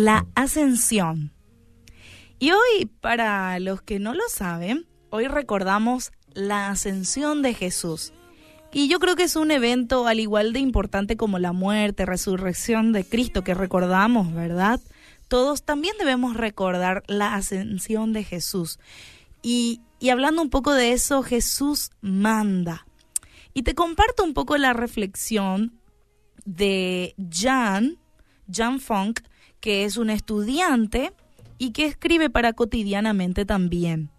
la ascensión. Y hoy, para los que no lo saben, hoy recordamos la ascensión de Jesús. Y yo creo que es un evento al igual de importante como la muerte, resurrección de Cristo que recordamos, ¿verdad? Todos también debemos recordar la ascensión de Jesús. Y, y hablando un poco de eso, Jesús manda. Y te comparto un poco la reflexión de Jan, Jan Funk, que es un estudiante y que escribe para cotidianamente también.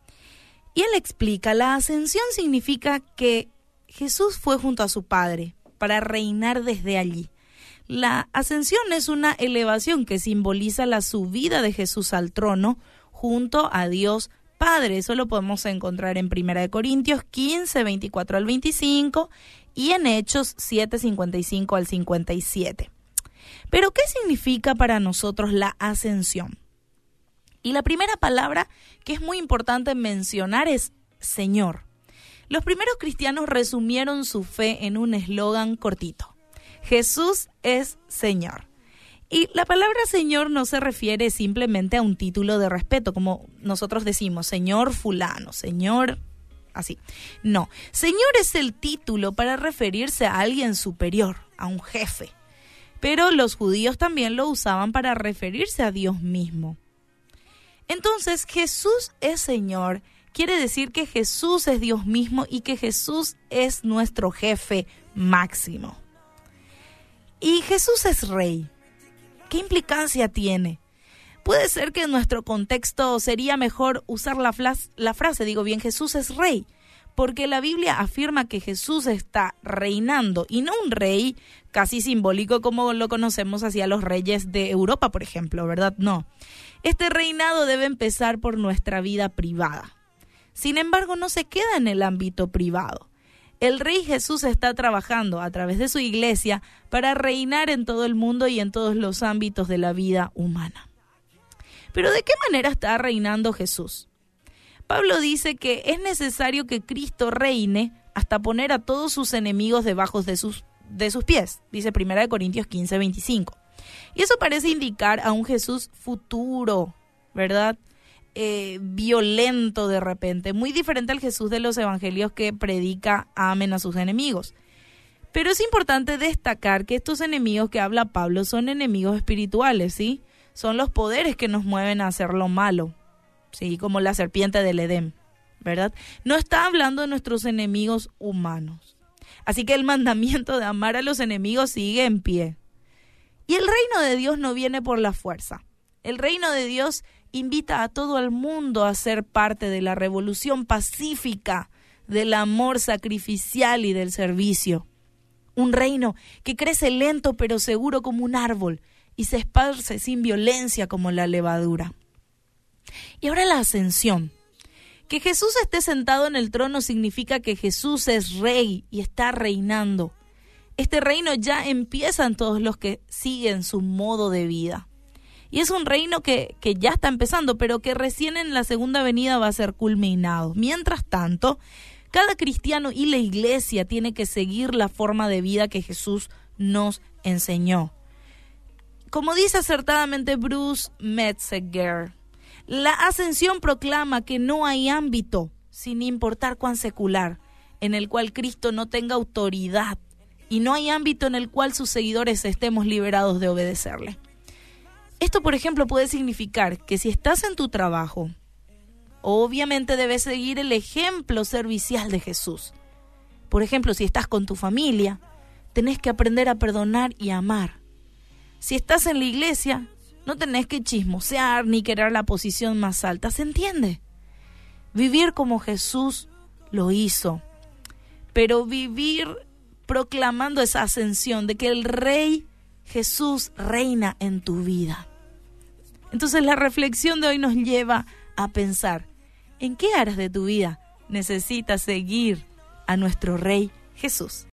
Y él explica, la ascensión significa que Jesús fue junto a su Padre para reinar desde allí. La ascensión es una elevación que simboliza la subida de Jesús al trono junto a Dios Padre. Eso lo podemos encontrar en 1 Corintios 15, 24 al 25 y en Hechos 7, 55 al 57. Pero, ¿qué significa para nosotros la ascensión? Y la primera palabra que es muy importante mencionar es Señor. Los primeros cristianos resumieron su fe en un eslogan cortito. Jesús es Señor. Y la palabra Señor no se refiere simplemente a un título de respeto, como nosotros decimos, Señor fulano, Señor así. No, Señor es el título para referirse a alguien superior, a un jefe. Pero los judíos también lo usaban para referirse a Dios mismo. Entonces, Jesús es Señor quiere decir que Jesús es Dios mismo y que Jesús es nuestro jefe máximo. Y Jesús es rey. ¿Qué implicancia tiene? Puede ser que en nuestro contexto sería mejor usar la, la, frase, digo bien, Jesús es rey, porque la Biblia afirma que Jesús está reinando y no un rey casi simbólico como lo conocemos hacia los reyes de Europa, por ejemplo, ¿verdad? No. Este reinado debe empezar por nuestra vida privada. Sin embargo, no se queda en el ámbito privado. El Rey Jesús está trabajando a través de su iglesia para reinar en todo el mundo y en todos los ámbitos de la vida humana. Pero ¿de qué manera está reinando Jesús? Pablo dice que es necesario que Cristo reine hasta poner a todos sus enemigos debajo de sus, de sus pies, dice 1 Corintios 15, 25. Y eso parece indicar a un Jesús futuro, ¿verdad? Eh, violento de repente, muy diferente al Jesús de los evangelios que predica amen a sus enemigos. Pero es importante destacar que estos enemigos que habla Pablo son enemigos espirituales, ¿sí? Son los poderes que nos mueven a hacer lo malo, ¿sí? Como la serpiente del Edén, ¿verdad? No está hablando de nuestros enemigos humanos. Así que el mandamiento de amar a los enemigos sigue en pie. Y el reino de Dios no viene por la fuerza. El reino de Dios invita a todo el mundo a ser parte de la revolución pacífica, del amor sacrificial y del servicio. Un reino que crece lento pero seguro como un árbol y se esparce sin violencia como la levadura. Y ahora la ascensión. Que Jesús esté sentado en el trono significa que Jesús es rey y está reinando. Este reino ya empieza en todos los que siguen su modo de vida. Y es un reino que, que ya está empezando, pero que recién en la segunda venida va a ser culminado. Mientras tanto, cada cristiano y la iglesia tiene que seguir la forma de vida que Jesús nos enseñó. Como dice acertadamente Bruce Metzger, la ascensión proclama que no hay ámbito, sin importar cuán secular, en el cual Cristo no tenga autoridad y no hay ámbito en el cual sus seguidores estemos liberados de obedecerle. Esto, por ejemplo, puede significar que si estás en tu trabajo, obviamente debes seguir el ejemplo servicial de Jesús. Por ejemplo, si estás con tu familia, tenés que aprender a perdonar y amar. Si estás en la iglesia, no tenés que chismosear ni querer la posición más alta, ¿se entiende? Vivir como Jesús lo hizo, pero vivir proclamando esa ascensión de que el Rey Jesús reina en tu vida. Entonces la reflexión de hoy nos lleva a pensar, ¿en qué áreas de tu vida necesitas seguir a nuestro Rey Jesús?